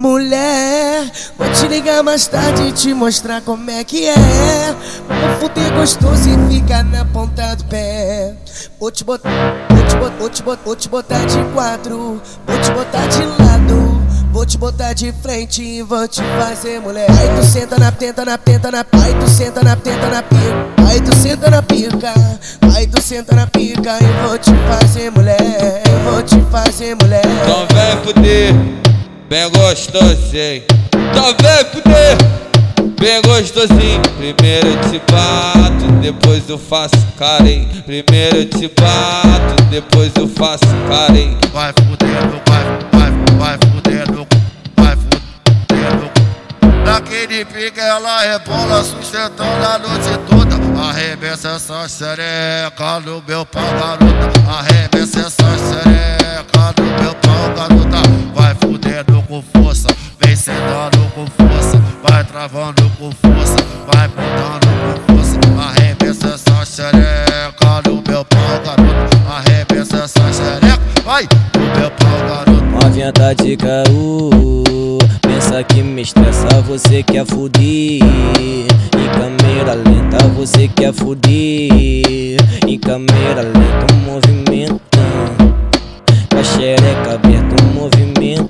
Mulher, vou te ligar mais tarde e te mostrar como é que é. Vou fuder gostoso e ficar na ponta do pé. Vou te botar, vou te botar, vou te botar, vou te botar de quatro, vou te botar de lado. Vou te botar de frente e vou te fazer mulher. Aí tu senta na tenta, na tenta, na. Aí tu senta na tenta, na pica. Aí tu senta na pica. Aí tu senta na pica e vou te fazer mulher. Vou te fazer mulher. Então vem fuder, bem gostosinho. Vem fuder, bem gostosinho. Primeiro eu te bato, depois eu faço carinho. Primeiro eu te bato, depois eu faço carinho. Vai fudendo, vai, vai, vai fudendo, vai fudendo. Naquele pique ela rebola, sustentando a noite toda. Arremessa essa xereca no meu pau, garota. Arremessa travando com força, vai botando com força. Arremessa essa xereca no meu pau, garota. Arremessa essa xereca, vai no meu pau, garota. Novinha tá de caô Pensa que me estressa, você quer fuder Em câmera lenta, você quer fuder Em câmera lenta, movimentando Com a xereca aberta, movimentando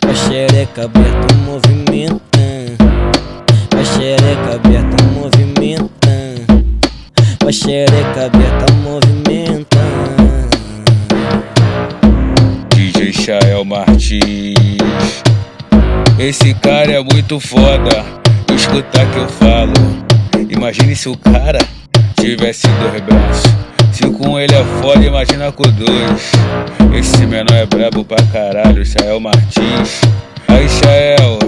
Com a xereca aberta, movimentando Com a xereca aberta, movimentando Com a xereca aberta, movimentando DJ Chael Martins. Esse cara é muito foda. Escutar que eu falo. Imagine se o cara tivesse dois braços. Se com ele é foda, imagina com dois. Esse menor é brabo pra caralho, Chael Martins. Aí, Chael,